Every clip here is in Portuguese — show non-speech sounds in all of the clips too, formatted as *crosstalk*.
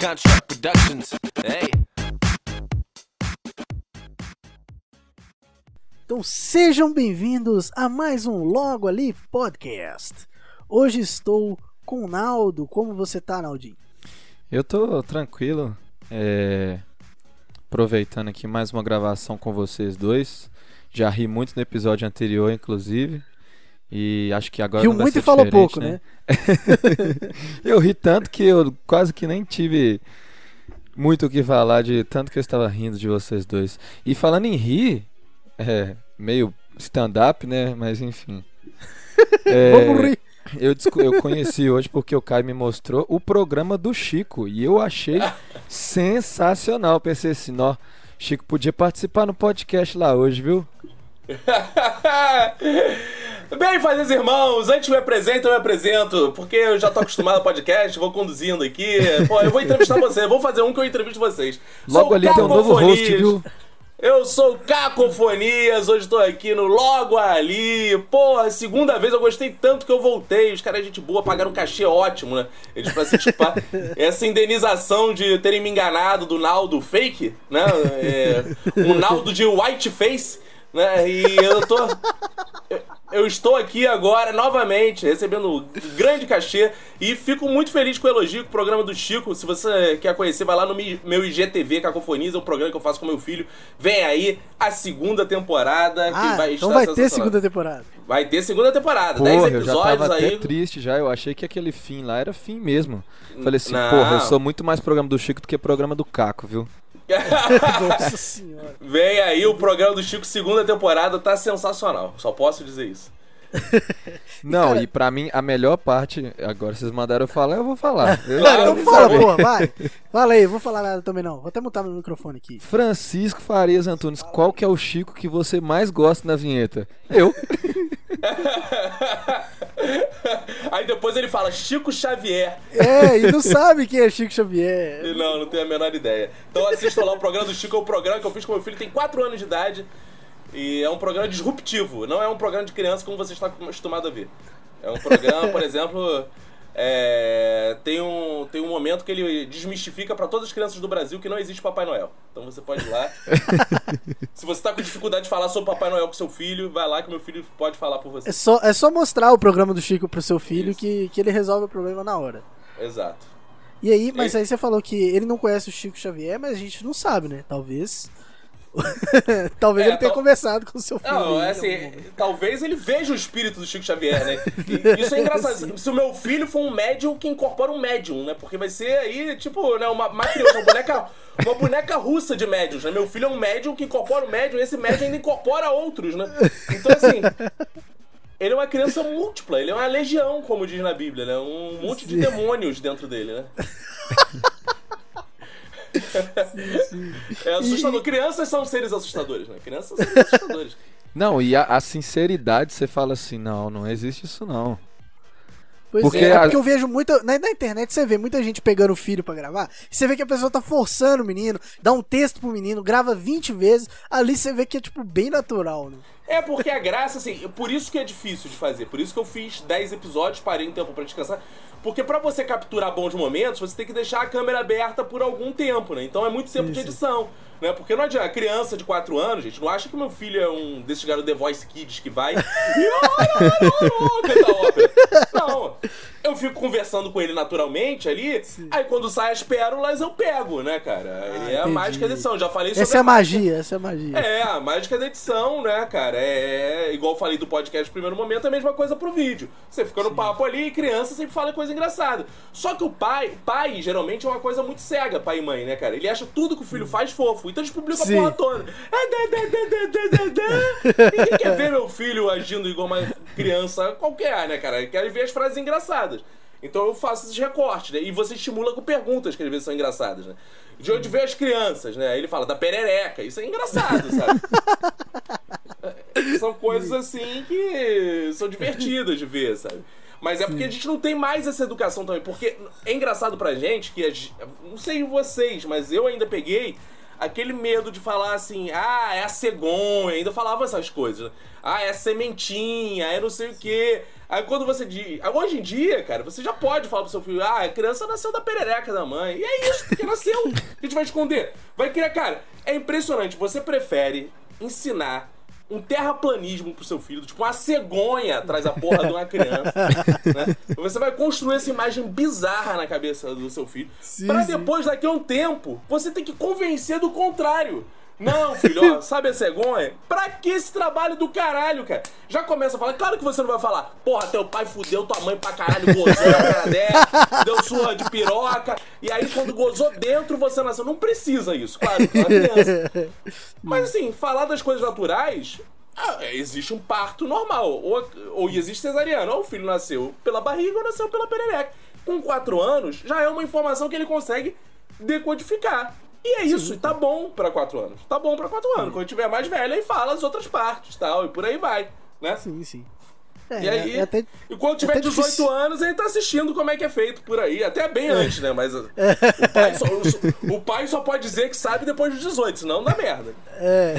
Contract Productions. Hey. Então sejam bem-vindos a mais um Logo Ali Podcast. Hoje estou com o Naldo. Como você tá, Naldinho? Eu tô tranquilo, é, aproveitando aqui mais uma gravação com vocês dois. Já ri muito no episódio anterior, inclusive. E acho que agora Riu muito e falou pouco, né? *laughs* eu ri tanto que eu quase que nem tive muito o que falar de tanto que eu estava rindo de vocês dois. E falando em rir, é, meio stand-up, né? Mas enfim. *laughs* É, Vamos rir. Eu, eu conheci hoje porque o Caio me mostrou o programa do Chico e eu achei *laughs* sensacional. Pensei assim, ó, Chico podia participar no podcast lá hoje, viu? *laughs* Bem, fazeres irmãos, antes me apresento, eu me apresento, porque eu já tô acostumado ao podcast, vou conduzindo aqui. Pô, eu vou entrevistar você, vou fazer um que eu entrevisto vocês. Logo Sou ali tem um novo host, viu? Eu sou o Cacofonias, hoje tô aqui no Logo Ali. Porra, segunda vez eu gostei tanto que eu voltei. Os caras, gente boa, pagaram um cachê ótimo, né? Eles pra se tipar. *laughs* Essa indenização de terem me enganado do Naldo fake, né? É, um Naldo de white face, né? E eu tô. eu- estou aqui agora novamente recebendo um grande cachê e fico muito feliz com o elogio com o programa do Chico. Se você quer conhecer, vai lá no meu IGTV Cacofonias, é um programa que eu faço com meu filho. Vem aí a segunda temporada que Ah, vai então estar vai ter segunda temporada. Vai ter segunda temporada, 10 Porra, eu já episódios tava aí. até triste já. Eu achei que aquele fim lá era fim mesmo. Falei assim, Não. porra, eu sou muito mais programa do Chico do que programa do Caco, viu? *laughs* Nossa senhora. Vem aí o programa do Chico, segunda temporada, tá sensacional. Só posso dizer isso. Não, cara- e pra mim a melhor parte, agora vocês mandaram eu falar, eu vou falar. Eu- Claro, então fala, porra, vai. Fala aí, vou falar nada também não. Vou até mutar meu microfone aqui. Francisco Farias Antunes, qual que é o Chico que você mais gosta na vinheta? Eu. *laughs* aí depois ele fala Chico Xavier. É, e não sabe quem é Chico Xavier. Não, não tenho a menor ideia. Então assistam lá o programa do Chico, é um programa que eu fiz com meu filho, tem 4 anos de idade. E é um programa disruptivo, não é um programa de criança como você está acostumado a ver. É um programa, por *laughs* exemplo, é, tem, um, tem um momento que ele desmistifica para todas as crianças do Brasil que não existe Papai Noel. Então você pode ir lá. *laughs* Se você está com dificuldade de falar sobre Papai Noel com seu filho, vai lá que meu filho pode falar por você. É só, é só mostrar o programa do Chico pro seu filho que, que ele resolve o problema na hora. Exato. E aí, mas E- aí você falou que ele não conhece o Chico Xavier, mas a gente não sabe, né? Talvez. *laughs* Talvez É, ele tenha tal- conversado com o seu filho. Não, aí, é assim, talvez ele veja o espírito do Chico Xavier, né? *laughs* E isso é engraçado. Se o meu filho for um médium que incorpora um médium, né? Porque vai ser aí, tipo, né, uma, uma uma boneca, uma boneca russa de médiums, né? Meu filho é um médium que incorpora um médium e esse médium ainda incorpora outros, né? Então, assim. Ele é uma criança múltipla, ele é uma legião, como diz na Bíblia, né? Um monte de demônios dentro dele, né? *laughs* *laughs* É assustador. Crianças são seres assustadores, né? Crianças são seres *laughs* assustadores. Não, e a, a sinceridade, você fala assim, não, não existe isso não. Pois Porque é, é a- porque eu vejo muita. Na, na internet você vê muita gente pegando o filho pra gravar. E você vê que a pessoa tá forçando o menino, dá um texto pro menino, grava 20 vezes. Ali você vê que é, tipo, bem natural, né? É porque a graça, assim, por isso que é difícil de fazer. Por isso que eu fiz 10 episódios, parei um tempo pra descansar. Porque pra você capturar bons momentos, você tem que deixar a câmera aberta por algum tempo, né? Então é muito tempo de sim. edição. Né? Porque não adianta, criança de 4 anos, gente, não acha que meu filho é um desses garotos The Voice Kids que vai e canta ópera. Não. Eu fico conversando com ele naturalmente ali, aí quando sai as pérolas eu pego, né, cara? Ele é a mágica da edição. Já falei sobre Essa é a magia, essa é a magia. é, a mágica da edição, né, cara? É, igual eu falei do podcast no primeiro momento, é a mesma coisa pro vídeo. Você fica no papo ali e criança sempre fala coisa engraçada. Só que o pai, pai geralmente é uma coisa muito cega, pai e mãe, né, cara? Ele acha tudo que o filho faz fofo. Então eles publicam Sim. a porra toda. É. Ninguém quer ver meu filho agindo igual uma criança qualquer, né, cara? Quer ver as frases engraçadas. Então eu faço esses recortes, né? E você estimula com perguntas que às vezes são engraçadas, né? De onde vê as crianças, né? Ele fala da perereca. Isso é engraçado, sabe? *laughs* São coisas assim que são divertidas de ver, sabe? Mas é porque a gente não tem mais essa educação também. Porque é engraçado pra gente que. a gen- Não sei vocês, mas eu ainda peguei aquele medo de falar assim, ah, é a cegonha, ainda falava essas coisas. né? Ah, é a sementinha, é não sei o quê. Aí quando você diz. Hoje em dia, cara, você já pode falar pro seu filho, ah, a criança nasceu da perereca da mãe. E é isso, porque nasceu. A gente vai esconder. Vai criar, cara, é impressionante. Você prefere ensinar um terraplanismo pro seu filho, tipo uma cegonha atrás da porra de uma criança. *laughs* né? Você vai construir essa imagem bizarra na cabeça do seu filho. Sim, pra sim. depois, daqui a um tempo, você tem que convencer do contrário. Não, filho, ó, sabe a cegonha? Pra que esse trabalho do caralho, cara? Já começa a falar, claro que você não vai falar, porra, teu pai fudeu tua mãe pra caralho, gozou na cara dela, deu surra de piroca, e aí quando gozou dentro você nasceu. Não precisa isso, claro, uma criança. Mas assim, falar das coisas naturais, ah, existe um parto normal. Ou, ou existe cesariano. Ou o filho nasceu pela barriga ou nasceu pela perereca. Com 4 anos, já é uma informação que ele consegue decodificar. E é isso, e tá bom pra 4 anos. Tá bom pra 4 anos. Quando tiver mais velho, aí fala as outras partes tal, e por aí vai, né? Sim, sim. É, E aí, é até, e quando tiver até 18 difícil. anos, ele tá assistindo como é que é feito por aí. Até bem antes, né? Mas o, pai só, o- o pai só pode dizer que sabe depois dos 18, senão dá merda. É.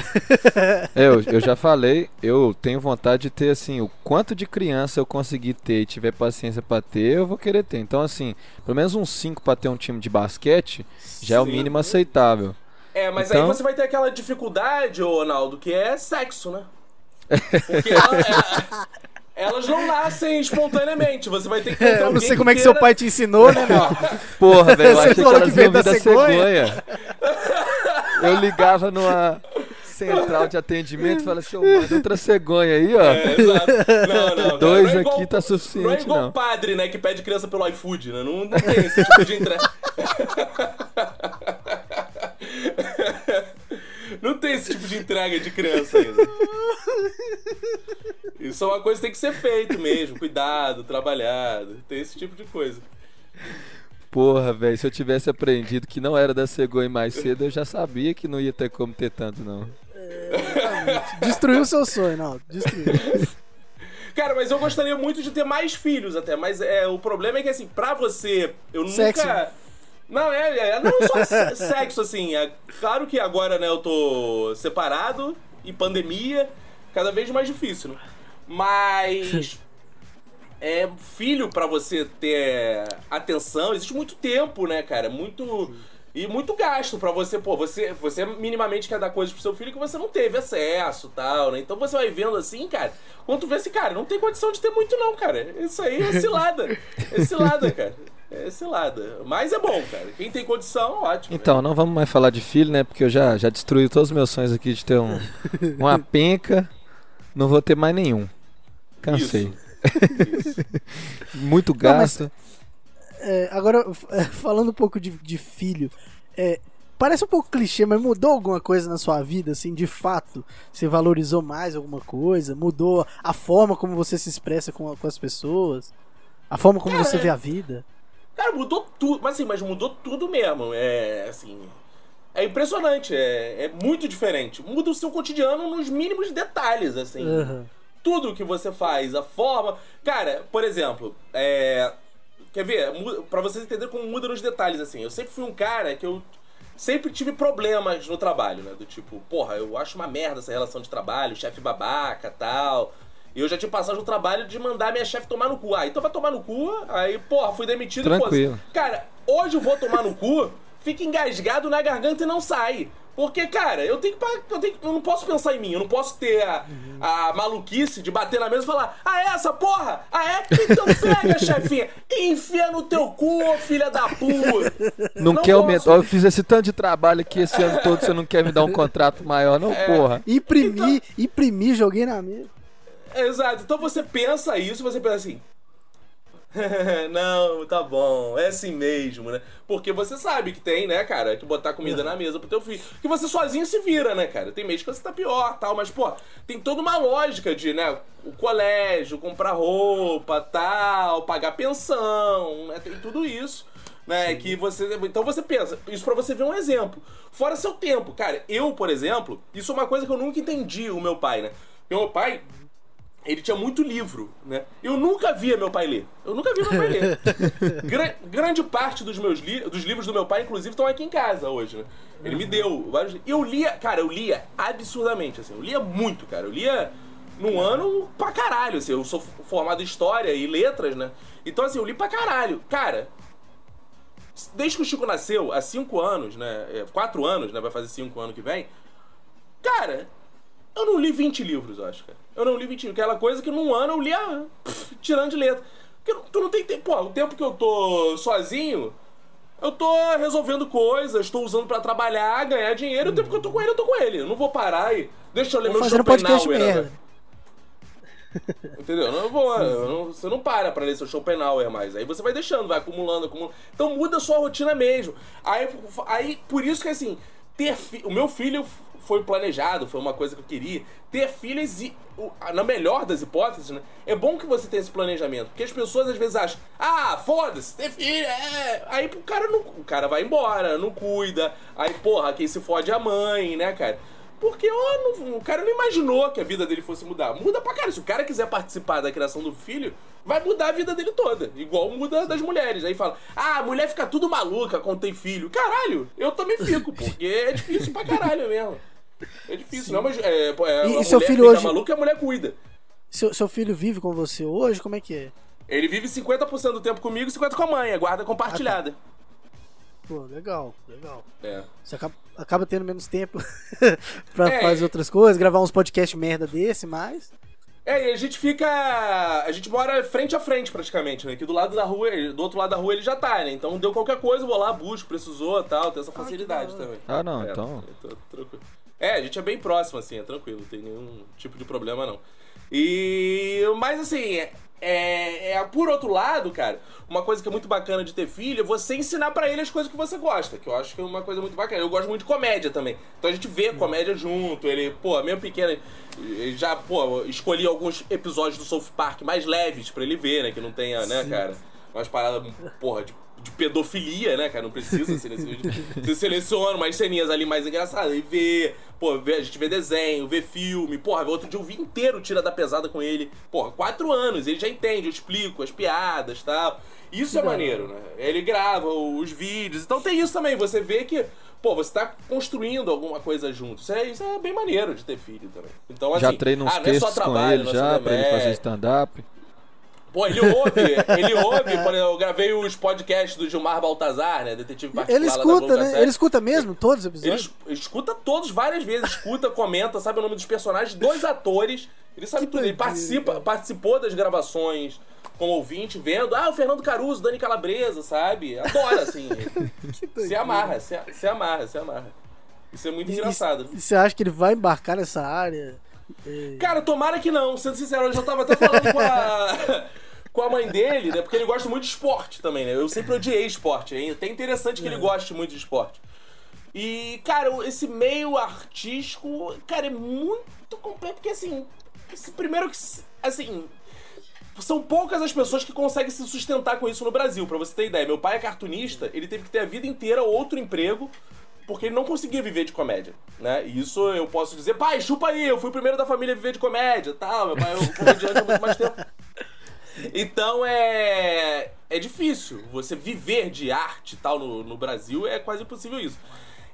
É, eu, eu já falei, eu tenho vontade de ter, assim, o quanto de criança eu conseguir ter e tiver paciência pra ter, eu vou querer ter. Então, assim, pelo menos uns 5 pra ter um time de basquete já é o Sim. mínimo aceitável. É, mas Então- aí você vai ter aquela dificuldade, ô Ronaldo, que é sexo, né? *laughs* Porque ela- ela- elas não nascem espontaneamente. Você vai ter que encontrar *laughs* Eu não sei como é que queira- seu pai te ensinou, né, não? *laughs* Porra, velho, eu *laughs* Você achei que que veio da cegonha. cegonha. Eu ligava numa central de atendimento e falava assim, ô, manda outra cegonha aí, ó. É, exato. Não, não. Dois não é aqui igual- tá suficiente, Não é igual não. padre, né, que pede criança pelo iFood, né? Não, não tem esse tipo de entrega. Não tem esse tipo de entrega de criança ainda. Isso é uma coisa que tem que ser feito mesmo. Cuidado, trabalhado. Tem esse tipo de coisa. Porra, velho, se eu tivesse aprendido que não era da cegonha mais cedo, eu já sabia que não ia ter como ter tanto, não. Destruiu o seu sonho, não. Destruiu. Cara, mas eu gostaria muito de ter mais filhos até. Mas é, o problema é que, assim, pra você, eu nunca. Não, é, é não só se- *laughs* sexo, assim. É claro que agora, né, eu tô separado e pandemia, cada vez mais difícil, né? Mas. *laughs* É, filho pra você ter atenção, existe muito tempo, né, cara? Muito. E muito gasto pra você, pô, você, você minimamente quer dar coisas pro seu filho que você não teve acesso tal, né? Então você vai vendo assim, cara, quando tu vê assim, cara, não tem condição de ter muito não, cara. Isso aí é cilada. É cilada, *laughs* cara. É cilada. Mas é bom, cara. Quem tem condição, ótimo. né? Então, não vamos mais falar de filho, né? Porque eu já, já destruí todos os meus sonhos aqui de ter um, *laughs* uma penca. Não vou ter mais nenhum. Cansei. Isso. Isso. *laughs* Muito Não, mas- gasto. É, agora, é, falando um pouco de, de filho, é, parece um pouco clichê, mas mudou alguma coisa na sua vida, assim, de fato? Você valorizou mais alguma coisa? Mudou a forma como você se expressa com, com as pessoas? A forma como Cara, você vê a vida? Cara, mudou tudo. Mas assim, mas mudou tudo mesmo. É assim. É impressionante, é, é muito diferente. Muda o seu cotidiano nos mínimos detalhes, assim. Aham. Tudo que você faz, a forma. Cara, por exemplo, é. Quer ver? Pra vocês entenderem como muda nos detalhes, assim. Eu sempre fui um cara que eu sempre tive problemas no trabalho, né? Do tipo, porra, eu acho uma merda essa relação de trabalho, chefe babaca tal. E eu já tinha passado no trabalho de mandar minha chefe tomar no cu. Ah, então vai tomar no cu, aí, porra, fui demitido e Tranquilo. fosse. Cara, hoje eu vou tomar no cu, fica engasgado na garganta e não sai. Porque, cara, eu tenho que, eu tenho eu não posso pensar em mim, eu não posso ter a, a maluquice de bater na mesa e falar: Ah, é essa porra? Ah, é? Então pega, *laughs* chefinha, e enfia no teu cu, ô filha da puta. Não, não quer aumentar. Eu fiz esse tanto de trabalho aqui esse ano todo, você não quer me dar um contrato maior, não, É. porra. Imprimi, imprimi, joguei na mesa. Exato, então você pensa isso, você pensa assim. *laughs* não, tá bom, é assim mesmo, né? Porque você sabe que tem, né, cara, que botar comida na mesa pro teu filho. Que você sozinho se vira, né, cara? Tem mês que você tá pior tal, mas, pô, tem toda uma lógica de, né, o colégio, comprar roupa, tal, pagar pensão, né? Tem tudo isso. Né, que você. Então você pensa, isso pra você ver um exemplo. Fora seu tempo. Cara, eu, por exemplo, isso é uma coisa que eu nunca entendi o meu pai, né? Meu pai, ele tinha muito livro, né? Eu nunca via meu pai ler. Eu nunca vi meu pai ler. *laughs* Gra- grande parte dos meus li dos livros do meu pai, inclusive, estão aqui em casa hoje, né? Ele me deu vários. Eu lia, cara, eu lia absurdamente, assim. Eu lia muito, cara. Eu lia num ano pra caralho, assim. Eu sou formado em história e letras, né? Então, assim, eu li pra caralho. Cara, desde que o Chico nasceu, há cinco anos, né? é, Quatro anos, né? Vai fazer cinco anos que vem. Cara, eu não li 20 livros, eu acho, cara. Eu não li 20 livros. Aquela coisa que num ano eu lia pff, tirando de letra. Porque tu não tem tempo. Pô, o tempo que eu tô sozinho, eu tô resolvendo coisas, tô usando pra trabalhar, ganhar dinheiro. O tempo que eu tô com ele, eu tô com ele. Eu não vou parar e. Deixa eu ler Vou meu Schopenhauer. merda. né? *laughs* Entendeu? Eu não vou, eu não- você não para pra ler seu Schopenhauer mais. Aí você vai deixando, vai acumulando, acumulando. Então muda a sua rotina mesmo. Aí, aí por isso que assim, ter fi- o meu filho foi planejado, foi uma coisa que eu queria. Ter filhos, e, na melhor das hipóteses, né? É bom que você tenha esse planejamento. Porque as pessoas às vezes acham, ah, foda-se, ter filho, é. Aí o cara, não, o cara vai embora, não cuida. Aí, porra, quem se fode é a mãe, né, cara? Porque ó, não- o cara não imaginou que a vida dele fosse mudar. Muda pra cara. Se o cara quiser participar da criação do filho, vai mudar a vida dele toda. Igual muda das mulheres. Aí fala, ah, a mulher fica tudo maluca quando tem filho. Caralho, eu também fico, porque é difícil pra caralho mesmo. É difícil, não, mas é, é, E- a seu filho hoje- maluca a mulher cuida. Seu, seu filho vive com você hoje? Como é que é? Ele vive 50% do tempo comigo e 50% com a mãe, é guarda compartilhada. Pô, legal, legal. É. Você acaba, acaba tendo menos tempo *laughs* pra É. fazer outras coisas, gravar uns podcasts merda desse, mas. É, e a gente fica. A gente mora frente a frente praticamente, né? Que do lado da rua, do outro lado da rua ele já tá, né? Então deu qualquer coisa, eu vou lá, busco, precisou tal, tem essa facilidade da hora. também. Ah, não, É, então. eu tô tranquilo. É, a gente é bem próximo, assim, é tranquilo, não tem nenhum tipo de problema, não. E. Mas assim, é, é, por outro lado, cara, uma coisa que é muito bacana de ter filho é você ensinar pra ele as coisas que você gosta, que eu acho que é uma coisa muito bacana. Eu gosto muito de comédia também. Então a gente vê comédia junto, ele, pô, mesmo pequeno, já, pô, escolhi alguns episódios do South Park mais leves pra ele ver, né? Que não tenha, né, cara, umas paradas, porra, de, de pedofilia, né, cara? Não precisa ser nesse vídeo. Você seleciona umas ceninhas ali mais engraçadas e vê, pô, vê, a gente vê desenho, vê filme, porra, outro dia eu vi inteiro Tira da Pesada com ele. Porra, quatro anos, ele já entende, eu explico as piadas e tal. Isso é maneiro, né? Ele grava os vídeos. Então tem isso também, você vê que, pô, você tá construindo alguma coisa junto. Isso é, isso é bem maneiro de ter filho também. Então, assim, já treino uns ah, é só textos com trabalho, ele é só já, pra ele fazer remédio. stand-up. Pô, ele ouve, ele ouve, por exemplo, eu gravei os podcasts do Gilmar Baltazar, né? Detetive particular Ele escuta, né? Ele escuta mesmo todos os Ele episódios? es- escuta todos várias vezes, escuta, comenta, sabe o nome dos personagens, dois atores. Ele sabe Que tudo. Ele participa, participou das gravações como ouvinte, vendo. Ah, o Fernando Caruso, Dani Calabresa, sabe? Adora, assim. *laughs* se amarra, se, se amarra, se amarra. Isso é muito E- engraçado. E você acha que ele vai embarcar nessa área? É, Cara, tomara que não. Sendo sincero, eu já tava até falando com a, *laughs* com a mãe dele, né? Porque ele gosta muito de esporte também, né? Eu sempre odiei esporte. É até interessante que ele goste muito de esporte. E, cara, esse meio artístico, cara, é muito complexo. Porque, assim, primeiro que, assim, são poucas as pessoas que conseguem se sustentar com isso no Brasil, pra você ter ideia. Meu pai é cartunista, ele teve que ter a vida inteira outro emprego porque ele não conseguia viver de comédia, né? E isso eu posso dizer, pai, chupa aí, eu fui o primeiro da família a viver de comédia, tal, meu pai é um comediante há muito mais tempo. *laughs* Então é é difícil você viver de arte e tal no, no Brasil, é quase impossível isso.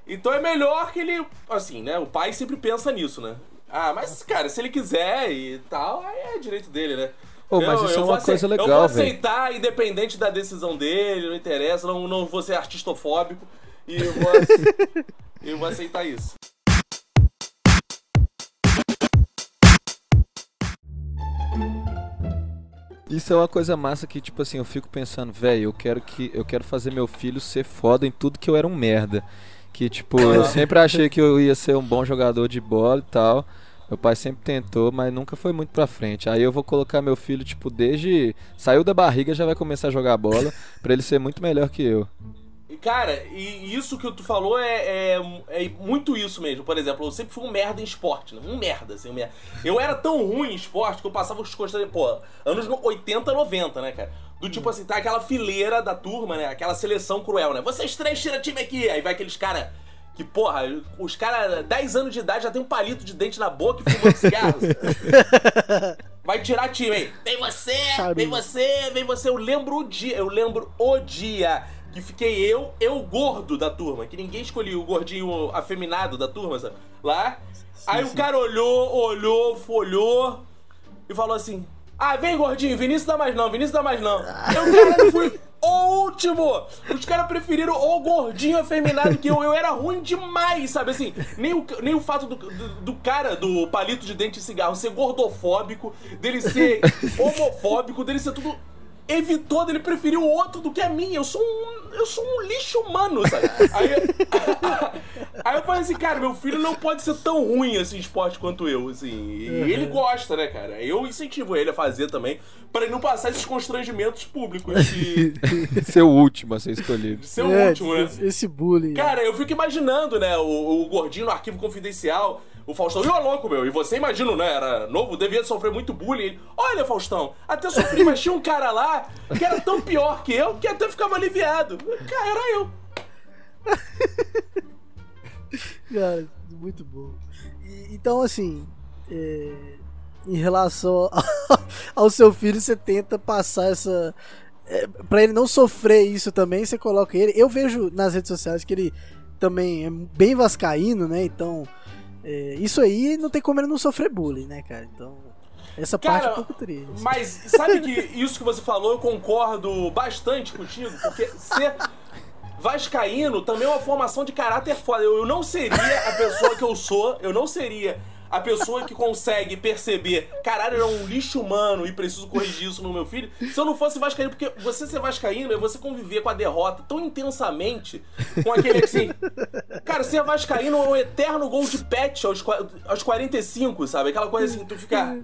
Então é melhor que ele, assim, né? O pai sempre pensa nisso, né? Ah, mas cara, se ele quiser e tal, aí é direito dele, né? Pô, mas isso é vou uma ace- coisa Eu vou legal, aceitar, independente da decisão dele, não interessa, não, não vou ser artistofóbico e eu vou, eu *laughs* vou aceitar isso. Isso é uma coisa massa que, tipo assim, eu fico pensando, velho, eu quero que. Eu quero fazer meu filho ser foda em tudo que eu era um merda. Que, tipo, eu sempre achei que eu ia ser um bom jogador de bola e tal. Meu pai sempre tentou, mas nunca foi muito pra frente. Aí eu vou colocar meu filho, tipo, desde. Saiu da barriga já vai começar a jogar bola, pra ele ser muito melhor que eu. Cara, e isso que tu falou é, é, é muito isso mesmo. Por exemplo, eu sempre fui um merda em esporte, né? Um merda, assim, um merda. Eu era tão ruim em esporte que eu passava os constantes, pô, anos no- 80, 90, né, cara? Do tipo assim, tá aquela fileira da turma, né? Aquela seleção cruel, né? Vocês três tira time aqui. Aí vai aqueles cara que, porra, os caras, 10 anos de idade já tem um palito de dente na boca e fumando cigarro. *laughs* vai tirar time aí. Vem você, vem você, vem você. Eu lembro o dia, eu lembro o dia que fiquei eu, eu gordo da turma, que ninguém escolheu o gordinho afeminado da turma, sabe? Lá. aí o cara olhou, olhou, folhou e falou assim: Ah, vem gordinho, Vinícius dá mais não, Vinícius dá mais não. Eu, cara, fui o último! Os caras preferiram o gordinho afeminado que eu. Eu era ruim demais, sabe assim? Nem o, nem o fato do, do, do cara do palito de dente e cigarro ser gordofóbico, dele ser *laughs* homofóbico, dele ser tudo. Evitou dele preferir o outro do que a mim. Eu sou um. Eu sou um lixo humano, sabe? Aí, *laughs* aí eu falei assim, cara, meu filho não pode ser tão ruim assim, esporte quanto eu, assim. E ele gosta, né, cara? Eu incentivo ele a fazer também, pra ele não passar esses constrangimentos públicos de, *laughs* Ser o último a ser escolhido. ser o É, último, né? esse, esse bullying. Cara, eu fico imaginando, né, o, o gordinho no arquivo confidencial, o Faustão, e o louco, meu, e você imagina, né, era novo, devia sofrer muito bullying. Olha, Faustão, até sofri, mas tinha um cara lá que era tão pior que eu que até ficava aliviado. Cara, era eu. *laughs* Cara, muito bom. E- então, assim, é, em relação ao, *laughs* ao seu filho, você tenta passar essa. É, pra ele não sofrer isso também, você coloca ele. Eu vejo nas redes sociais que ele também é bem vascaíno, né? Então, é, isso aí não tem como ele não sofrer bullying, né, cara? Então, essa parte é Cara, um pouco triste. Mas sabe que isso que você falou, eu concordo bastante contigo, porque ser vascaíno também é uma formação de caráter foda. Eu, eu não seria a pessoa que eu sou, eu não seria a pessoa que consegue perceber, caralho, é um lixo humano e preciso corrigir isso no meu filho, se eu não fosse vascaíno, porque você ser vascaíno é você conviver com a derrota tão intensamente, com aquele assim... Cara, ser vascaíno é um eterno gol de pet aos, aos 45, sabe? Aquela coisa assim, tu ficar...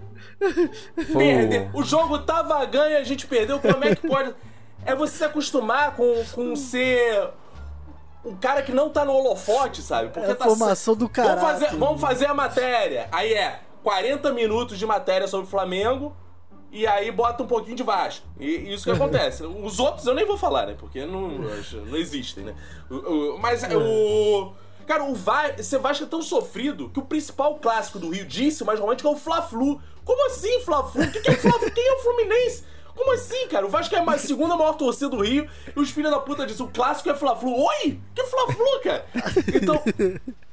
Perder. O jogo tava ganho e a gente perdeu. Como é que pode? É você se acostumar com, com ser um cara que não tá no holofote, sabe? Porque É a tá formação do Vamos fazer, vamos fazer a matéria. Aí é 40 minutos de matéria sobre o Flamengo. E aí bota um pouquinho de Vasco. E isso que *laughs* acontece. Os outros eu nem vou falar, né? Porque não, não existem, né? O- o- Mas o. Cara, o Va Vasco é tão sofrido que o principal clássico do Rio disse, mas realmente é o Fla-Flu. Como assim, Fla-Flu? O que, que é Fla-Flu? Quem é o Fluminense? Como assim, cara? O Vasco é a mais- *laughs* segunda maior torcida do Rio e os filhos da puta dizem o clássico é Fla-Flu. Oi? Que Fla-Flu, cara? Então,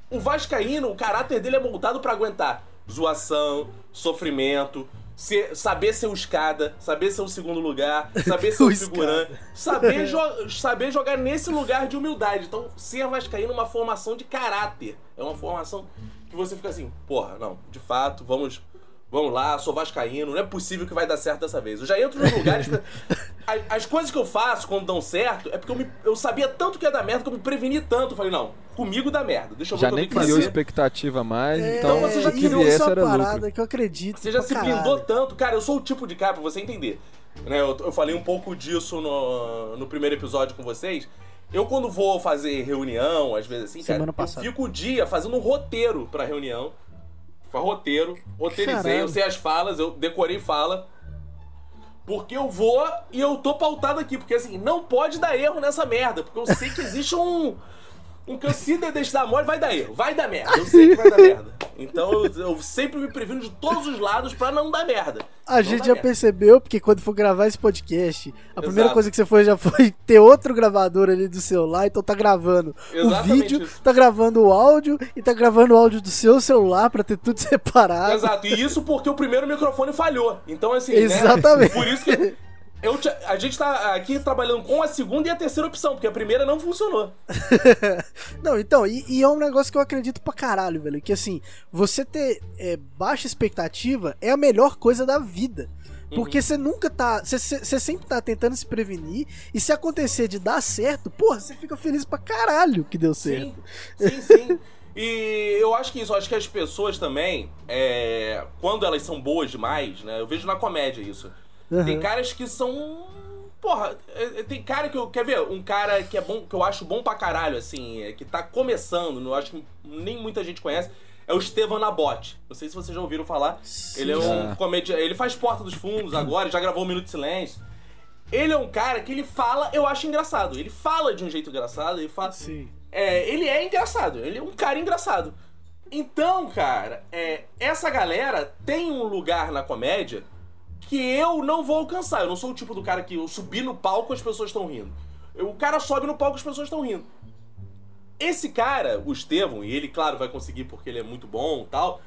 o Vascaíno, o caráter dele é montado pra aguentar zoação, sofrimento, ser- saber ser o escada, saber ser o segundo lugar, saber ser *laughs* O o figurante, saber, jo- saber jogar nesse lugar de humildade. Então, ser Vascaíno é uma formação de caráter. É uma formação que você fica assim, porra, não, de fato, vamos. Vamos lá, sou vascaíno, não é possível que vai dar certo dessa vez. Eu já entro nos lugares. pra- *laughs* As, as coisas que eu faço quando dão certo é porque eu, me- eu sabia tanto que ia dar merda que eu me preveni tanto. Eu falei, não, comigo dá merda. Deixa eu ver Já o que eu nem criou fazer. expectativa mais, É, então você já criou era parada lucro. que eu acredito. Você já se caralho. blindou tanto. Cara, eu sou o tipo de cara, pra você entender. Né, eu, eu falei um pouco disso no, no primeiro episódio com vocês. Eu, quando vou fazer reunião, às vezes assim, Semana cara, passada. eu fico o dia fazendo um roteiro pra reunião. Roteiro, roteirizei, Caralho. eu sei as falas, eu decorei fala. Porque eu vou e eu tô pautado aqui. Porque assim, não pode dar erro nessa merda. Porque eu sei que existe um. Um que eu se deixar dar mole, vai dar erro. Vai dar merda. Eu sei que vai dar merda. Então eu, eu sempre me previno de todos os lados pra não dar merda. A Não gente já merda. percebeu, porque quando for gravar esse podcast, a primeira Exato. coisa que você foi já foi *laughs* ter outro gravador ali do celular, então tá gravando o Exatamente vídeo, isso. tá gravando o áudio e tá gravando o áudio do seu celular pra ter tudo *laughs* separado. Exato, e isso porque o primeiro microfone falhou. Então, assim. Exatamente. Né? Por isso que. Eu, te- a gente tá aqui trabalhando com a segunda e a terceira opção, porque a primeira não funcionou. *laughs* Não, então, e, e é um negócio que eu acredito pra caralho, velho. Que assim, você ter é, baixa expectativa é a melhor coisa da vida. Porque Uhum. você nunca tá. Você, sempre tá tentando se prevenir. E se acontecer de dar certo, porra, você fica feliz pra caralho que deu certo. Sim, sim, sim. *laughs* E eu acho que isso, eu acho que as pessoas também, é, quando elas são boas demais, né? Eu vejo na comédia isso. Tem Aham. caras que são. Porra, é, é, tem cara que eu. Quer ver? Um cara que é bom, que eu acho bom pra caralho, assim, é, que tá começando, não acho que nem muita gente conhece. É o Estevan Nabote. Não sei se vocês já ouviram falar. Ele é um comediante. Ele faz Porta dos Fundos agora, já gravou um Minuto de Silêncio. Ele é um cara que ele fala, eu acho engraçado. Ele fala de um jeito engraçado, ele fala. Sim. É, ele é engraçado, ele é um cara engraçado. Então, cara, é, essa galera tem um lugar na comédia que eu não vou alcançar. Eu não sou o tipo do cara que eu subi no palco as pessoas estão rindo. Eu- O cara sobe no palco as pessoas estão rindo. Esse cara, o Estevão, e ele, claro, vai conseguir porque ele é muito bom e tal,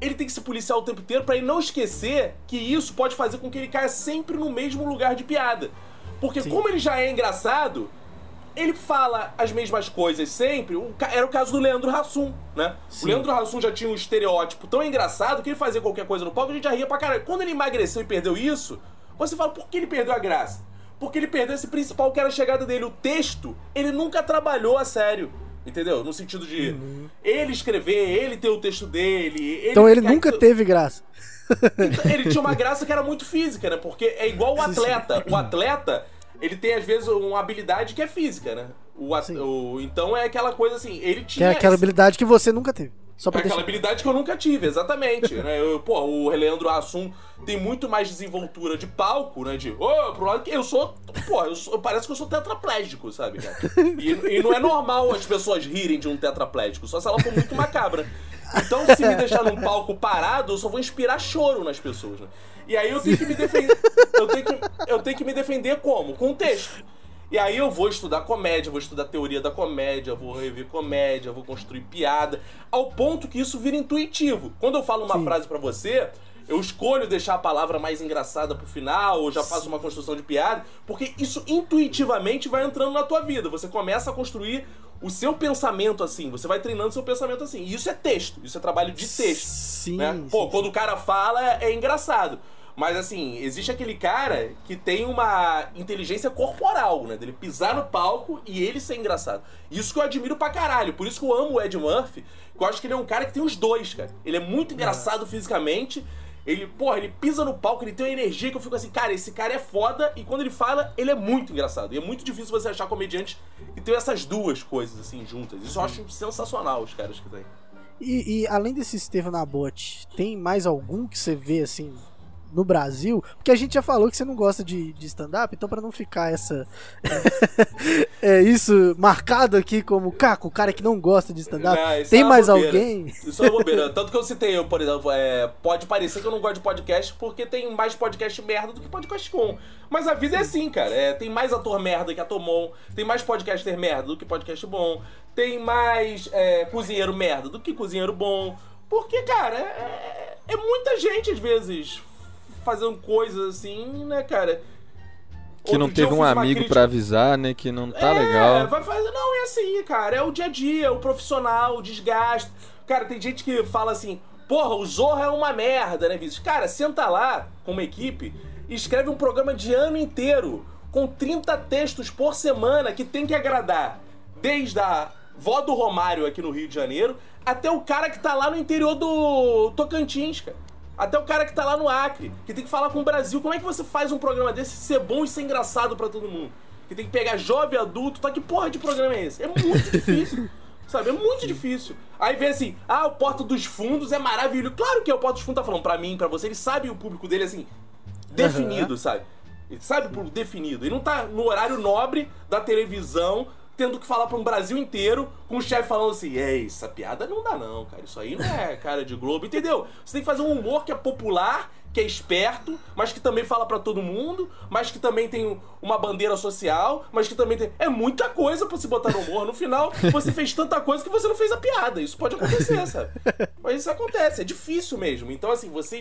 ele tem que se policiar o tempo inteiro pra ele não esquecer que isso pode fazer com que ele caia sempre no mesmo lugar de piada. Porque como ele já é engraçado, ele fala as mesmas coisas sempre. Era o caso do Leandro Hassum, né? Sim. O Leandro Hassum já tinha um estereótipo tão engraçado que ele fazia qualquer coisa no palco a gente já ria pra caralho. Quando ele emagreceu e perdeu isso, você fala, por que ele perdeu a graça? Porque ele perdeu esse principal que era a chegada dele. O texto, ele nunca trabalhou a sério. Entendeu? No sentido de ele escrever, ele ter o texto dele. Ele Então ele nunca teve graça. então, ele tinha uma graça que era muito física, né? Porque é igual o atleta. O atleta, ele tem às vezes uma habilidade que é física, né? O, at- o- então é aquela coisa assim, ele Que tinha é aquela habilidade que você nunca teve. Só é pra aquela deixar. habilidade que eu nunca tive, exatamente. né? Eu, pô, o Leandro Assum tem muito mais desenvoltura de palco, né? De, ô, pro lado que eu sou. Pô, eu sou- parece que eu sou tetraplégico, sabe, cara? E, e não é normal as pessoas rirem de um tetraplégico, só se ela for muito macabra. Então, se me deixar num palco parado, eu só vou inspirar choro nas pessoas, né? E aí eu tenho que me defender. *laughs* Eu tenho que, eu tenho que me defender como? Com texto. E aí eu vou estudar comédia, vou estudar teoria da comédia, vou rever comédia, vou construir piada, ao ponto que isso vira intuitivo. Quando eu falo uma Sim. frase pra você, eu escolho deixar a palavra mais engraçada pro final, ou já faço uma construção de piada, porque isso intuitivamente vai entrando na tua vida. Você começa a construir o seu pensamento assim, você vai treinando seu pensamento assim. E isso é texto, isso é trabalho de texto. Sim, né? Pô, sim. quando o cara fala, é engraçado. Mas assim, existe aquele cara que tem uma inteligência corporal, né? Dele pisar no palco e ele ser engraçado. Isso que eu admiro pra caralho. Por isso que eu amo o Ed Murphy, que eu acho que ele é um cara que tem os dois, cara. Ele é muito engraçado fisicamente. Ele, porra, ele pisa no palco, ele tem uma energia que eu fico assim, cara, esse cara é foda, e quando ele fala, ele é muito engraçado. E é muito difícil você achar comediante que tem essas duas coisas, assim, juntas. Isso eu acho sensacional, os caras que tem. E, e além desse Estevão Nabote, tem mais algum que você vê assim no Brasil? Porque a gente já falou que você não gosta de, de stand-up, então pra não ficar essa *laughs* é isso marcado aqui como Caco, o cara que não gosta de stand-up. Tem é mais bobeira. alguém? Isso é bobeira. Tanto que eu citei, eu, por exemplo, é, pode parecer que eu não gosto de podcast porque tem mais podcast merda do que podcast bom. Mas a vida é assim, cara. É, tem mais ator merda que ator bom. Tem mais podcaster merda do que podcast bom. Tem mais é, cozinheiro merda do que cozinheiro bom. Porque, cara, é, é muita gente às vezes fazendo coisas assim, né, cara? Que não Outro dia teve um amigo crítica- pra avisar, né? Que não tá é, legal. vai fazer. Não, é assim, cara. É o dia a dia, o profissional, o desgaste. Cara, tem gente que fala assim, porra, o Zorra é uma merda, né, Vinícius? Cara, senta lá com uma equipe e escreve um programa de ano inteiro, com 30 textos por semana que tem que agradar. Desde a vó do Romário aqui no Rio de Janeiro, até o cara que tá lá no interior do Tocantins, cara. Até o cara que tá lá no Acre, que tem que falar com o Brasil. Como é que você faz um programa desse ser bom e ser engraçado pra todo mundo? Que tem que pegar jovem, adulto, tá? Que porra de programa é esse? É muito difícil. *laughs* Sabe? É muito difícil. Aí vem assim, ah, o Porta dos Fundos é maravilhoso. Claro que é o Porta dos Fundos tá falando pra mim, pra você. Ele sabe o público dele, assim, definido, sabe? Ele sabe o público definido. Ele não tá no horário nobre da televisão, tendo que falar pra um Brasil inteiro, com o chefe falando assim, é, essa piada não dá não, cara. Isso aí não é cara de Globo, entendeu? Você tem que fazer um humor que é popular, que é esperto, mas que também fala pra todo mundo, mas que também tem uma bandeira social, mas que também tem... É muita coisa pra se botar no humor. No final, você fez tanta coisa que você não fez a piada. Isso pode acontecer, sabe? Mas isso acontece, é difícil mesmo. Então, assim, você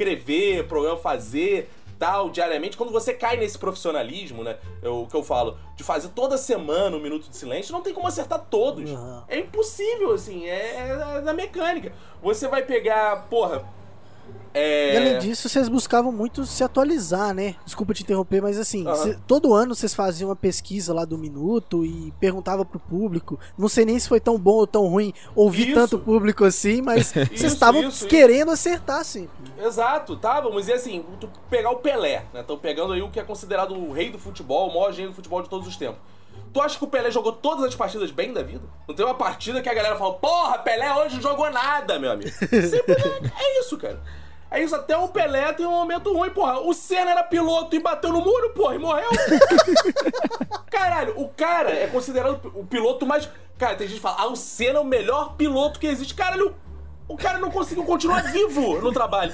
escrever, programa fazer, tal, diariamente, quando você cai nesse profissionalismo, né? é O que eu falo, de fazer toda semana um minuto de silêncio, não tem como acertar todos. Uhum. É impossível, assim, é, é da mecânica. Você vai pegar, porra. É... E além disso, vocês buscavam muito se atualizar, né? Desculpa te interromper, mas assim, Aham. cê- todo ano vocês faziam uma pesquisa lá do minuto e perguntavam pro público. Não sei nem se foi tão bom ou tão ruim ouvir Isso. tanto público assim, mas *laughs* vocês Isso, estavam isso, querendo acertar sempre. Exato, tá? Vamos dizer assim, tu pegar o Pelé, né? Estão pegando aí o que é considerado o rei do futebol, o maior gênio do futebol de todos os tempos. Tu acha que o Pelé jogou todas as partidas bem da vida? Não tem uma partida que a galera fala, porra, Pelé hoje não jogou nada, meu amigo. *laughs* Sempre é, é isso, cara. É isso, até o Pelé tem um momento ruim, porra. O Senna era piloto e bateu no muro, porra, e morreu. *laughs* Caralho, o cara é considerado o piloto mais. Cara, tem gente que fala, ah, o Senna é o melhor piloto que existe. Caralho, O cara não conseguiu continuar vivo no trabalho.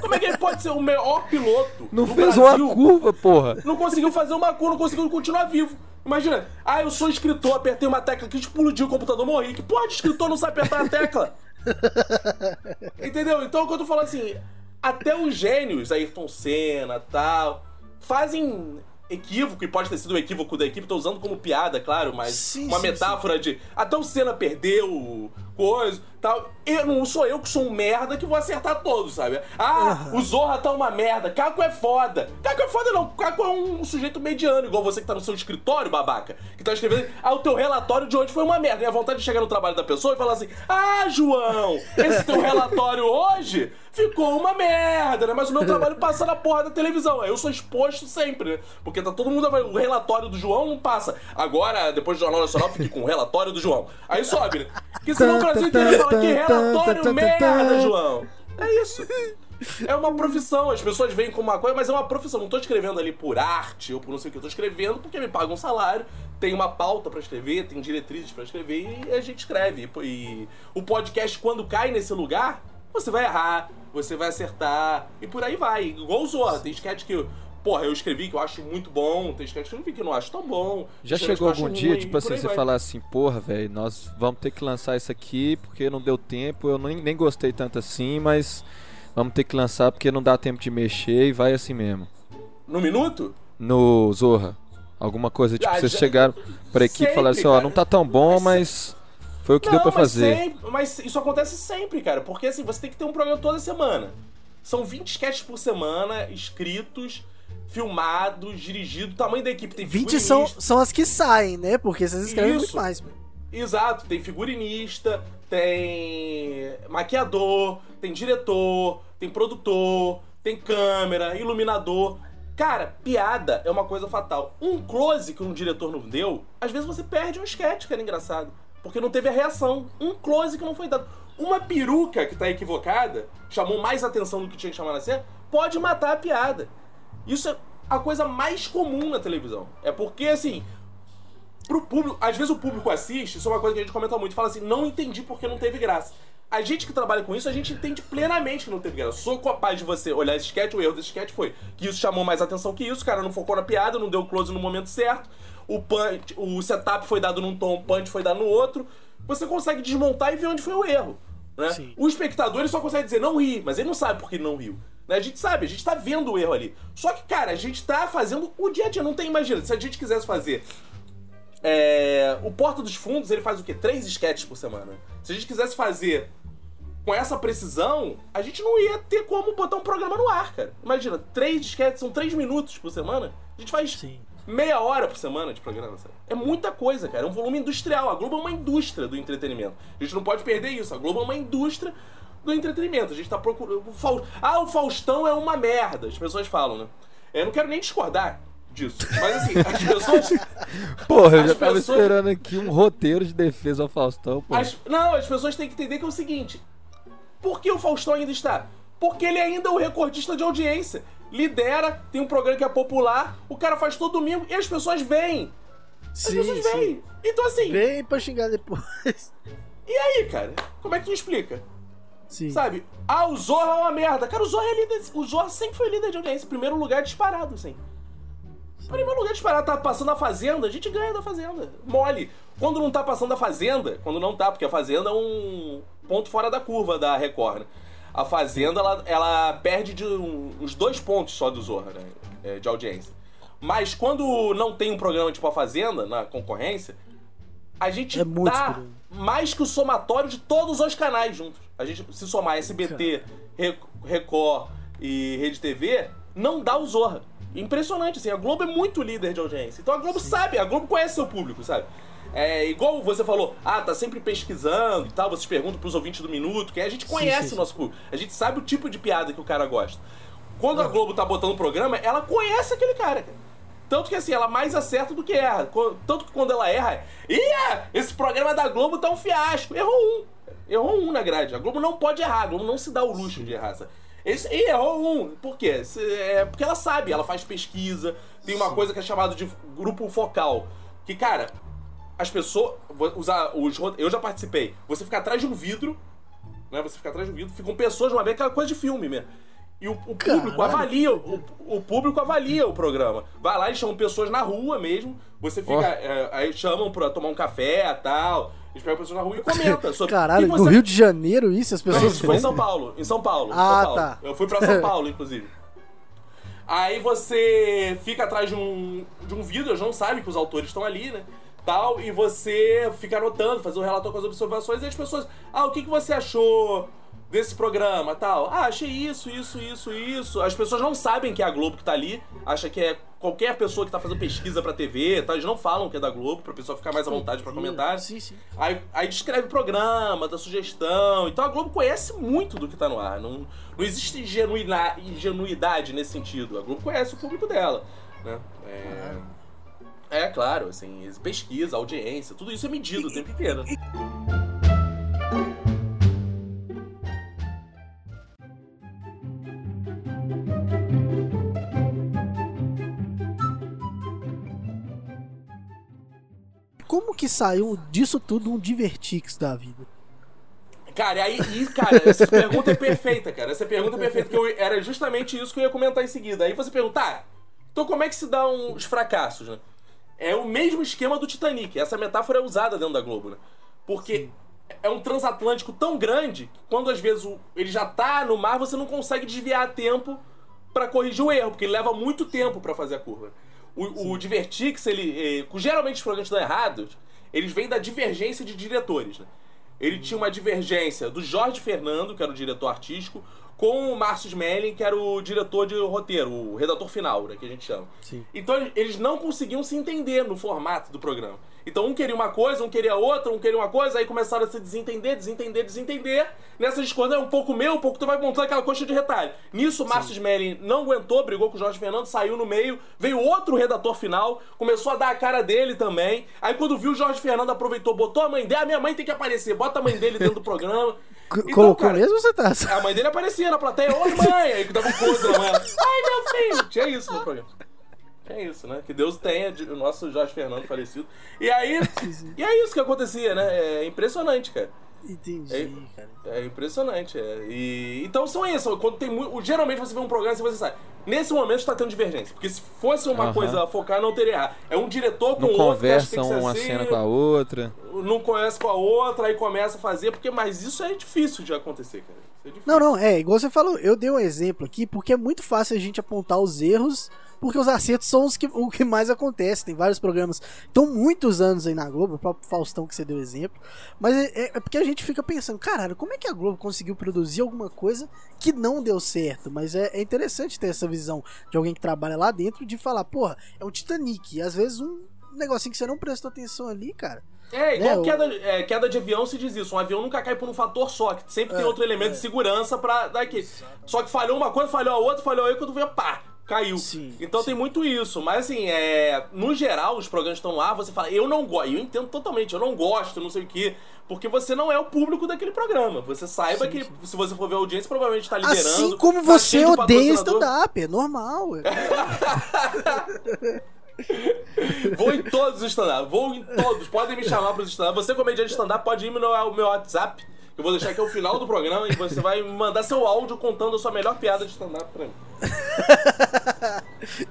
Como é que ele pode ser o melhor piloto? Não do fez Brasil? uma curva, porra. Não conseguiu fazer uma curva, não conseguiu continuar vivo. Imagina, ah, eu sou escritor, apertei uma tecla que explodiu o computador, morri. Que porra de escritor não sabe apertar a tecla? *laughs* Entendeu? Então, quando eu falo assim, até os gênios, Ayrton Senna tal, fazem equívoco, e pode ter sido um equívoco da equipe, tô usando como piada, claro, mas Sim, uma sim, metáfora de até o Senna perdeu coisa tal. Eu não sou eu que sou um merda que vou acertar todos, sabe? Ah, o Zorra tá uma merda, Caco é foda. Caco é foda não, Caco é um sujeito mediano, igual você que tá no seu escritório, babaca, que tá escrevendo, ah, o teu relatório de hoje foi uma merda. E a vontade de chegar no trabalho da pessoa e falar assim, ah, João, esse teu relatório hoje ficou uma merda, né? Mas o meu trabalho passa na porra da televisão. Eu sou exposto sempre, né? Porque tá todo mundo. O relatório do João não passa. Agora, depois do Jornal Nacional, fique com o relatório do João. Aí sobe, né? Porque senão o Brasil inteiro fala que relatório merda, João. É isso. É uma profissão, as pessoas veem como uma coisa, mas é uma profissão. Não tô escrevendo ali por arte ou por não sei o que. Eu tô escrevendo porque me pagam um salário, tem uma pauta pra escrever, tem diretrizes pra escrever e a gente escreve. E o podcast, quando cai nesse lugar, você vai errar, você vai acertar e por aí vai. Igual o Zorra, tem sketch que. Porra, eu escrevi que eu acho muito bom, tem sketch que eu não vi que eu não acho tão bom. Já chegou algum dia, ruim, tipo assim, você vai. falar assim, porra, velho, nós vamos ter que lançar isso aqui porque não deu tempo, eu nem, nem gostei tanto assim, mas vamos ter que lançar porque não dá tempo de mexer e vai assim mesmo. No minuto? No Zorra, alguma coisa, tipo, Ah, vocês já- chegaram pra equipe e falaram assim, ó, cara. não tá tão bom, Mas- mas foi o que não, deu pra mas fazer. sempre- mas isso acontece sempre, cara. Porque assim, você tem que ter um programa toda semana. São 20 sketches por semana, escritos, filmados, dirigidos. O tamanho da equipe tem 20 são, são as que saem, né? Porque vocês escrevem Isso. muito mais. mano. Exato, tem figurinista, tem maquiador, tem diretor, tem produtor, tem câmera, iluminador. Cara, piada é uma coisa fatal. Um close que um diretor não deu, às vezes você perde um sketch, que era engraçado. Porque não teve a reação. Um close que não foi dado. Uma peruca que tá equivocada, chamou mais atenção do que tinha que chamar na cena, pode matar a piada. Isso é a coisa mais comum na televisão. É porque, assim, pro público, às vezes o público assiste, isso é uma coisa que a gente comenta muito, fala assim, não entendi porque não teve graça. A gente que trabalha com isso, a gente entende plenamente que não teve graça. Sou capaz de você olhar esse sketch, o erro desse sketch foi que isso chamou mais atenção que isso, o cara não focou na piada, não deu close no momento certo, o punch, o setup foi dado num tom, o punch foi dado no outro. Você consegue desmontar e ver onde foi o erro. Né? Sim. O espectador ele só consegue dizer não ri, mas ele não sabe por que não riu. Né? A gente sabe, a gente tá vendo o erro ali. Só que, cara, a gente tá fazendo o dia a dia. Não tem, imagina, se a gente quisesse fazer é, o Porta dos Fundos, ele faz o quê? Três sketches por semana. Se a gente quisesse fazer com essa precisão, a gente não ia ter como botar um programa no ar, cara. Imagina, três sketches, são três minutos por semana. A gente faz Sim. Meia hora por semana de programa, sabe? É muita coisa, cara. É um volume industrial. A Globo é uma indústria do entretenimento. A gente não pode perder isso. A Globo é uma indústria do entretenimento. A gente tá procurando. Ah, o Faustão é uma merda. As pessoas falam, né? Eu não quero nem discordar disso. Mas assim, as *laughs* pessoas. Porra, eu já tava pessoas- esperando aqui um roteiro de defesa ao Faustão, pô. As- não, as pessoas têm que entender que é o seguinte: por que o Faustão ainda está? Porque ele ainda é o recordista de audiência. Lidera, tem um programa que é popular, o cara faz todo domingo e as pessoas vêm. As Sim, pessoas sim. vêm. Então assim, Vem pra xingar depois. e aí, cara? Como é que tu explica? Sim. Sabe? Ah, o Zorra é uma merda. Cara, o Zorra é líder. O Zorra sempre foi líder de audiência. Primeiro lugar disparado, assim. Primeiro lugar disparado. Tá passando a Fazenda, a gente ganha da Fazenda. Mole. Quando não tá passando a Fazenda, quando não tá, porque a Fazenda é um ponto fora da curva da Record, né? A Fazenda, ela, ela perde de um- uns dois pontos só do Zorra, né? É, De audiência. Mas quando não tem um programa tipo a Fazenda, na concorrência, a gente É dá mais que o somatório de todos os canais juntos. A gente, se somar SBT, Re- Record e Rede TV, não dá o Zorra. Impressionante, assim, a Globo é muito líder de audiência. Então a Globo sabe, a Globo conhece seu público, sabe? É igual você falou, ah, tá sempre pesquisando e tal, vocês perguntam pros ouvintes do Minuto, que a gente conhece sim, sim. o nosso público. A gente sabe o tipo de piada que o cara gosta. Quando a Globo tá botando o programa, ela conhece aquele cara, cara. Tanto que assim, ela mais acerta do que erra. Tanto que quando ela erra, Ih, esse programa da Globo tá um fiasco. Errou um. Errou um na grade. A Globo não pode errar, a Globo não se dá o luxo de errar. sabe? Ih, errou um. Por quê? É porque ela sabe, ela faz pesquisa. Tem uma coisa que é chamada de grupo focal. Que, cara, as pessoas. Usar os, eu já participei. Você fica atrás de um vidro né? Você fica atrás de um vidro, ficam pessoas numa mesa, aquela coisa de filme mesmo. E o, o público Caralho. avalia, o, o público avalia o programa. Vai lá e chamam pessoas na rua mesmo. Você fica. Ó. é, aí chamam pra tomar um café e tal. Eles pegam pessoas na rua e comentam *laughs* sobre Caralho, o que no você- Rio de Janeiro isso, as não, pessoas isso foi em? São Paulo. Em São Paulo. Ah, São Paulo. tá. Eu fui pra São *laughs* Paulo, inclusive. Aí você fica atrás de um, de um vidro, eles não sabem que os autores estão ali, né? Tal, e você fica anotando, fazer um relatório com as observações, e as pessoas. Ah, o que, que você achou desse programa? Tal. Ah, achei isso, isso, isso, isso. As pessoas não sabem que é a Globo que tá ali, acha que é qualquer pessoa que tá fazendo pesquisa pra TV, tal. Eles não falam que é da Globo, pra pessoa ficar mais à vontade pra comentar. Sim, sim. Aí, aí descreve o programa, dá sugestão. Então a Globo conhece muito do que tá no ar. Não, não existe ingenuidade nesse sentido. A Globo conhece o público dela. Né? É, é, claro, assim, pesquisa, audiência, tudo isso é medido o tempo inteiro. Como que saiu disso tudo um Divertix da vida? Cara, aí, e, cara, essa pergunta é perfeita, cara. Essa pergunta é perfeita, que eu, era justamente isso que eu ia comentar em seguida. Aí você pergunta, tá, então como é que se dá uns fracassos, né? É o mesmo esquema do Titanic. Essa metáfora é usada dentro da Globo, né? Porque é um transatlântico tão grande que quando às vezes o- ele já tá no mar, você não consegue desviar a tempo pra corrigir o erro, porque ele leva muito tempo pra fazer a curva. O, o Divertix, ele, eh, geralmente os programas dão errados, eles vêm da divergência de diretores, né? Ele tinha uma divergência do Jorge Fernando, que era o diretor artístico, com o Márcio Smelling, que era o diretor de roteiro, o redator final, né, que a gente chama. Sim. Então eles- não conseguiam se entender no formato do programa. Então um queria uma coisa, um queria outra, um queria uma coisa, aí começaram a se desentender, desentender, desentender. Nessa discórdia, é um pouco meu, um pouco tu vai montando aquela coxa de retalho. Nisso, o Márcio Smelling não aguentou, brigou com o Jorge Fernando, saiu no meio, veio outro redator final, começou a dar a cara dele também. Aí quando viu o Jorge Fernando aproveitou, botou a mãe dele, a minha mãe tem que aparecer, bota a mãe dele dentro do programa. *laughs* Então, Colocou cara, mesmo ou você tá? a mãe dele aparecia na plateia, oi mãe! Aí que dava um close na mãe. *laughs* Ai meu filho! Tinha isso no programa. Tinha isso, né? Que Deus tenha o nosso Jorge Fernando falecido. E aí. E é isso que acontecia, né? É impressionante, cara. Entendi, É- cara. É impressionante. É. E, então são isso. Quando tem muito. Geralmente você vê um programa e você sabe. Nesse momento está tendo divergência. Porque se fosse uma coisa a focar, não teria errado. É um diretor com Não outro. que acha que tem conversam uma assim, cena com a outra. Não conhece com a outra, aí começa a fazer. Porque, mas isso é difícil de acontecer, cara. É. Não, não, é, igual você falou, eu dei um exemplo aqui porque é muito fácil a gente apontar os erros, porque os acertos são os que, o que mais acontece. Tem vários programas que estão muitos anos aí na Globo, o próprio Faustão que você deu exemplo, mas é, é- é porque a gente fica pensando, caralho, como é que a Globo conseguiu produzir alguma coisa que não deu certo? Mas é, é interessante ter essa visão de alguém que trabalha lá dentro de falar, porra, é um Titanic, e às vezes um negocinho que você não prestou atenção ali, cara. É, igual Né, queda, é, queda de avião se diz isso. Um avião nunca cai por um fator só, que sempre tem É, outro elemento é. de segurança pra dar aqui. Só que falhou uma coisa, falhou a outra, falhou aí, quando vê, pá, caiu. Sim, então sim. tem muito isso. Mas assim, é, no geral, os programas estão lá, você fala, eu não gosto, eu entendo totalmente, eu não gosto, não sei o quê. Porque você não é o público daquele programa. Você saiba Sim, que, sim. se você for ver a audiência, provavelmente tá liderando. Assim como tá você odeia stand-up, é normal. *laughs* *laughs* Vou em todos os stand-up, vou em todos. Podem me chamar pros stand-up. Você, comediante de stand-up, pode ir no meu, meu WhatsApp. que Eu vou deixar aqui ao final do programa e você vai me mandar seu áudio contando a sua melhor piada de stand-up pra mim.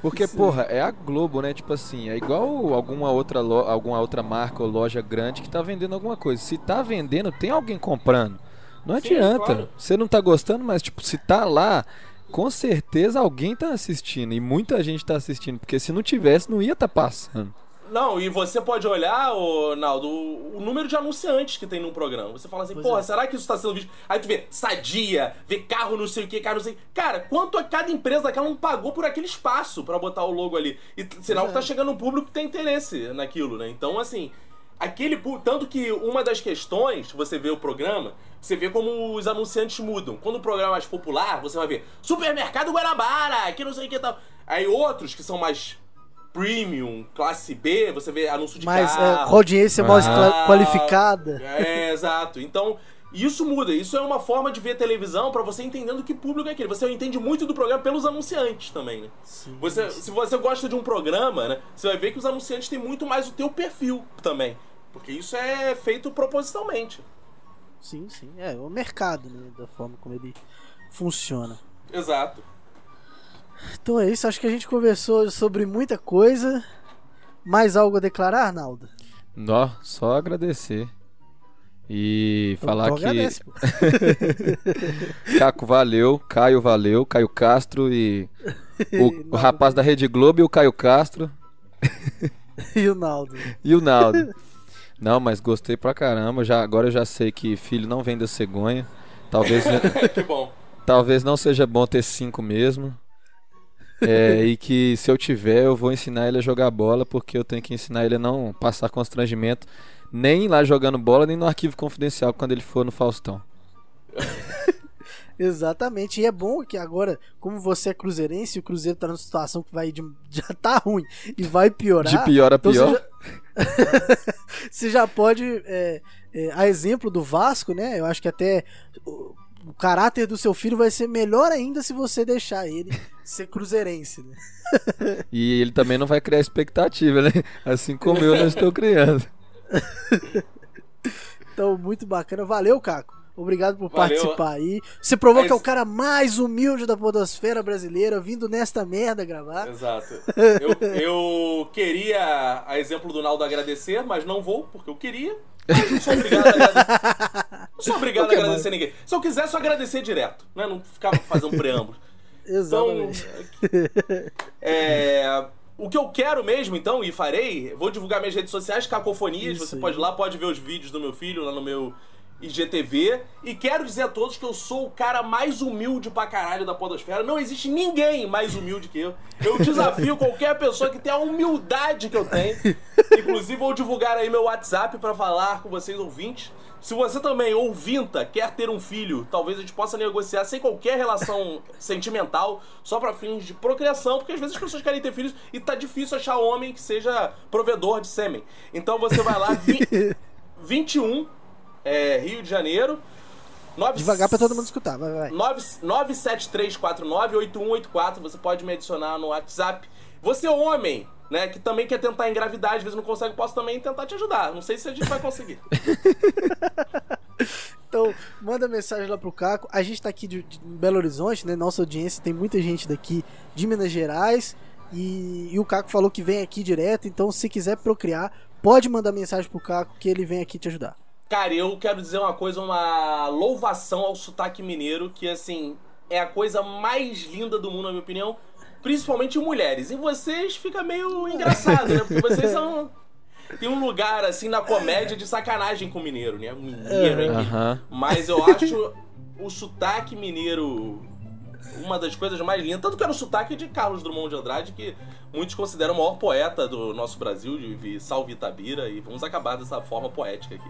Porque, porra, é a Globo, né? Tipo assim, é igual alguma outra, lo- alguma outra marca ou loja grande que tá vendendo alguma coisa. Se tá vendendo, tem alguém comprando. Não Sim, adianta. claro. Você não tá gostando, mas, tipo, se tá lá, com certeza alguém tá assistindo. E muita gente tá assistindo. Porque se não tivesse, não ia tá passando. Não, e você pode olhar, ô, Naldo, o, número de anunciantes que tem num programa. Você fala assim, Pois porra, é. será que isso tá sendo visto? Aí tu vê sadia, vê carro não sei o que, carro não sei Cara, quanto a cada empresa daquela não pagou por aquele espaço pra botar o logo ali? E sinal que tá é. chegando um público que tem interesse naquilo, né? Então, assim, aquele Tanto que uma das questões, você vê o programa, você vê como os anunciantes mudam. Quando o programa é mais popular, você vai ver Supermercado Guanabara, que não sei o que tal. Aí outros que são mais premium, classe B, você vê anúncio de Mas é, carro. com audiência mais Ah. cla- qualificada. É, exato. Então, isso muda. Isso é uma forma de ver televisão pra você entendendo que público é aquele. Você entende muito do programa pelos anunciantes também, né? Sim, Você, se você gosta de um programa, né? Você vai ver que os anunciantes têm muito mais o teu perfil também. Porque isso é feito propositalmente. Sim, sim. É o mercado, né? Da forma como ele funciona. Exato. Então é isso, acho que a gente conversou sobre muita coisa. Mais algo a declarar, Arnaldo? Nó, só agradecer. E falar Então que. agradece, pô. *laughs* Caco valeu, Caio valeu, Caio Castro e o, *laughs* o rapaz da Rede Globo e o Caio Castro *laughs* E o Naldo. e o Naldo. Não, mas gostei pra caramba. Já, agora eu já sei que filho não vem da cegonha. Talvez, *laughs* que bom. talvez não seja bom ter cinco mesmo. É, e que se eu tiver, eu vou ensinar ele a jogar bola, porque eu tenho que ensinar ele a não passar constrangimento, nem lá jogando bola, nem no arquivo confidencial quando ele for no Faustão. *laughs* Exatamente. E é bom que agora, como você é cruzeirense, o Cruzeiro tá numa situação que vai de, *laughs* já tá ruim e vai piorar. De pior a então pior. *laughs* você já pode, é, é, a exemplo do Vasco, né? Eu acho que até o, o caráter do seu filho vai ser melhor ainda se você deixar ele *laughs* ser cruzeirense, né? *laughs* E ele também não vai criar expectativa, né? Assim como eu não estou criando. Então, muito bacana. Valeu, Caco. Obrigado por Valeu. participar aí. Você provou Mas- que é o cara mais humilde da podosfera brasileira, vindo nesta merda gravar. Exato. *laughs* Eu, eu queria, a exemplo do Naldo, agradecer, mas não vou, porque eu queria. Não sou obrigado a agradecer. *laughs* Não sou obrigado a agradecer ninguém. Se eu quisesse, eu agradecer direto, né? Não ficava fazendo preâmbulos. *laughs* Então, Exatamente. é, o que eu quero mesmo, então, e farei, vou divulgar minhas redes sociais, Cacofonias. Isso você aí. pode ir lá, pode ver os vídeos do meu filho lá no meu IGTV. E quero dizer a todos que eu sou o cara mais humilde pra caralho da Podosfera. Não existe ninguém mais humilde que eu. Eu desafio *laughs* qualquer pessoa que tenha a humildade que eu tenho. Inclusive, vou divulgar aí meu WhatsApp pra falar com vocês, ouvintes. Se você também, ouvinta, quer ter um filho, talvez a gente possa negociar sem qualquer relação *laughs* sentimental, só pra fins de procriação, porque às vezes as pessoas querem ter filhos e tá difícil achar homem que seja provedor de sêmen. Então você vai lá, vi- *laughs* 21, é, Rio de Janeiro. Nove- Devagar pra todo mundo escutar, vai, vai. 973498184, você pode me adicionar no WhatsApp. Você é homem, né, que também quer tentar engravidar, às vezes não consegue, posso também tentar te ajudar. Não sei se a gente vai conseguir. *laughs* Então, manda mensagem lá pro Caco. A gente tá aqui de, de Belo Horizonte, né? Nossa audiência tem muita gente daqui de Minas Gerais. E, e o Caco falou que vem aqui direto. Então, se quiser procriar, pode mandar mensagem pro Caco que ele vem aqui te ajudar. Cara, eu quero dizer uma coisa, uma louvação ao sotaque mineiro, que assim, é a coisa mais linda do mundo, na minha opinião. Principalmente em mulheres. Em vocês fica meio engraçado, né? Porque vocês são. Tem um lugar, assim, na comédia de sacanagem com o mineiro, né? O mineiro aqui. Aham. Mas eu acho o sotaque mineiro uma das coisas mais lindas. Tanto que era o sotaque de Carlos Drummond de Andrade, que muitos consideram o maior poeta do nosso Brasil, de Salve Itabira. E vamos acabar dessa forma poética aqui.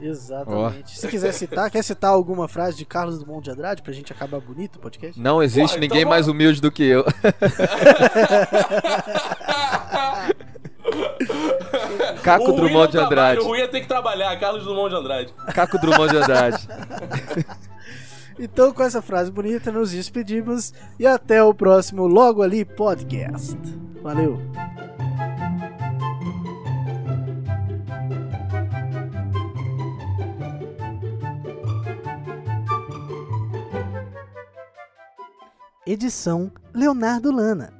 Exatamente. Se quiser citar, quer citar alguma frase de Carlos Dumont de Andrade pra gente acabar bonito o podcast? Não existe Porra, ninguém então mais humilde do que eu. *laughs* Caco O Drummond de não trabalha, Andrade. O ruim é ter que trabalhar, Carlos Drummond de Andrade. Caco Drummond de Andrade. *laughs* Então, com essa frase bonita, nos despedimos e até o próximo Logo Ali Podcast. Valeu! Edição Leonardo Lana.